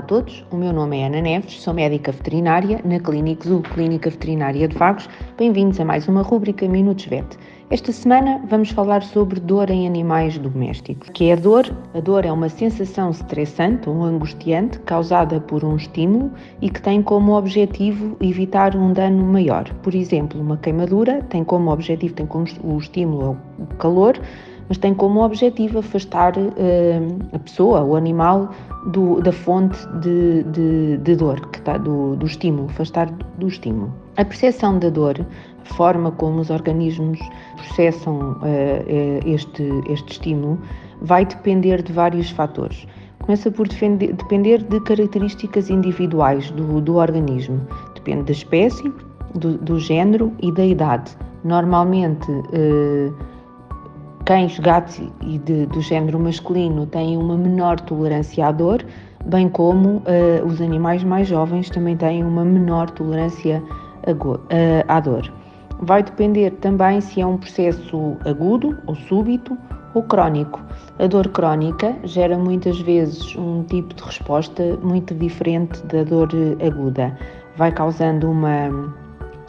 A todos, o meu nome é Ana Neves, sou médica veterinária na Clínica Zoo, Clínica Veterinária de Vagos. Bem-vindos a mais uma rúbrica Minutos Vet. Esta semana vamos falar sobre dor em animais domésticos. O que é a dor? A dor é uma sensação estressante ou angustiante causada por um estímulo e que tem como objetivo evitar um dano maior. Por exemplo, uma queimadura tem como objetivo, tem como o estímulo o calor, mas tem como objetivo afastar uh, a pessoa, o animal, do, da fonte de, de, de dor, que está, do, do estímulo, afastar do estímulo. A percepção da dor, a forma como os organismos processam uh, este, este estímulo, vai depender de vários fatores. Começa por depender de características individuais do, do organismo. Depende da espécie, do, do género e da idade. Normalmente, Cães, gatos e de, do género masculino têm uma menor tolerância à dor, bem como uh, os animais mais jovens também têm uma menor tolerância à dor. Vai depender também se é um processo agudo ou súbito ou crónico. A dor crónica gera muitas vezes um tipo de resposta muito diferente da dor aguda. Vai causando uma.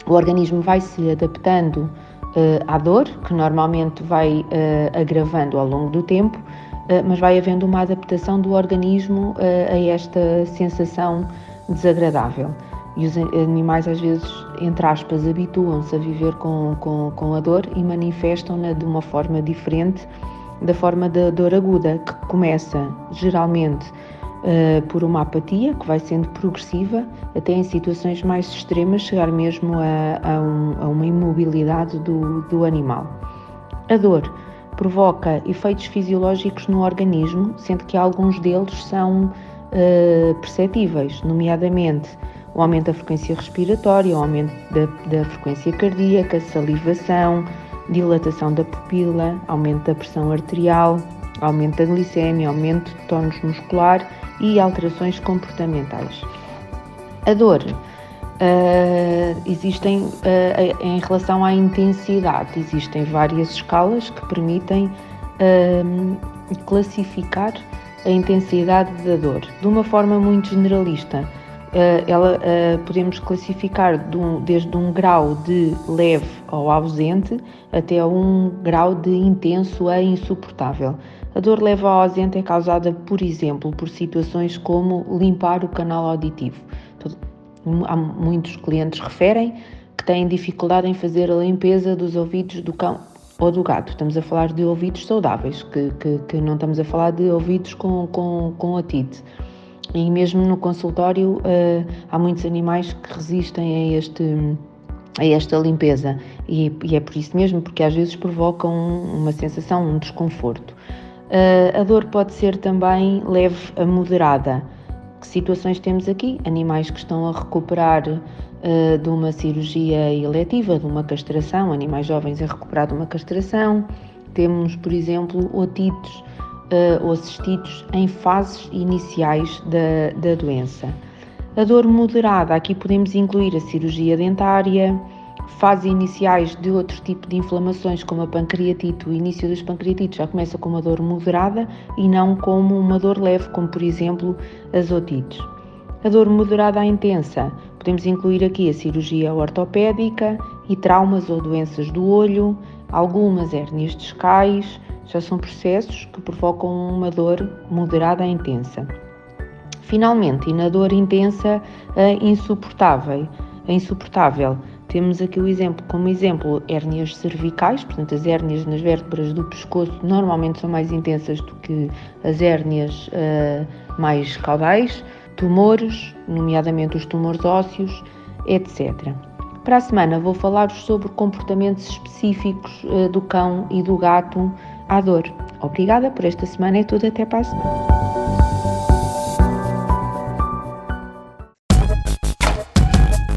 O organismo vai se adaptando uh, à dor, que normalmente vai uh, agravando ao longo do tempo, uh, mas vai havendo uma adaptação do organismo a esta sensação desagradável. E os animais, às vezes, entre aspas, habituam-se a viver com, com, com a dor e manifestam-na de uma forma diferente da forma da dor aguda, que começa geralmente uh, por uma apatia que vai sendo progressiva, até em situações mais extremas chegar mesmo a, a, um, a uma imobilidade do, do animal. A dor provoca efeitos fisiológicos no organismo, sendo que alguns deles são uh, perceptíveis, nomeadamente o aumento da frequência respiratória, o aumento da, da frequência cardíaca, salivação, dilatação da pupila, aumento da pressão arterial, aumento da glicemia, aumento de tónus muscular e alterações comportamentais. A dor uh, existem uh, em relação à intensidade, existem várias escalas que permitem uh, classificar a intensidade da dor. De uma forma muito generalista, ela, podemos classificar de um, desde um grau de leve ou ausente até um grau de intenso a insuportável. A dor leve ao ausente é causada, por exemplo, por situações como limpar o canal auditivo. Há muitos clientes referem que têm dificuldade em fazer a limpeza dos ouvidos do cão ou do gato. Estamos a falar de ouvidos saudáveis, que, que, que não estamos a falar de ouvidos com, com, com. E mesmo no consultório uh, há muitos animais que resistem a este a esta limpeza e, e, é por isso mesmo porque às vezes provocam uma sensação, um desconforto. Uh, a dor pode ser também leve a moderada. Que situações temos aqui? Animais que estão a recuperar uh, de uma cirurgia eletiva, de uma castração, animais jovens a recuperar de uma castração. Temos, por exemplo, otites uh, ou cistites em fases iniciais da, da doença. A dor moderada, aqui podemos incluir a cirurgia dentária, fases iniciais de outro tipo de inflamações, como a pancreatite, o início das pancreatites já começa com uma dor moderada e não como uma dor leve, como por exemplo as otites. A dor moderada a intensa, podemos incluir aqui a cirurgia ortopédica e traumas ou doenças do olho, algumas hérnias discais, já são processos que provocam uma dor moderada a intensa. Finalmente, e na dor intensa a insuportável, a insuportável temos aqui o exemplo, como exemplo, hérnias cervicais, portanto, as hérnias nas vértebras do pescoço normalmente são mais intensas do que as hérnias uh, mais caudais, tumores, nomeadamente os tumores ósseos, etc. Para a semana vou falar-vos sobre comportamentos específicos uh, do cão e do gato à dor. Obrigada por esta semana, é tudo, até para a semana.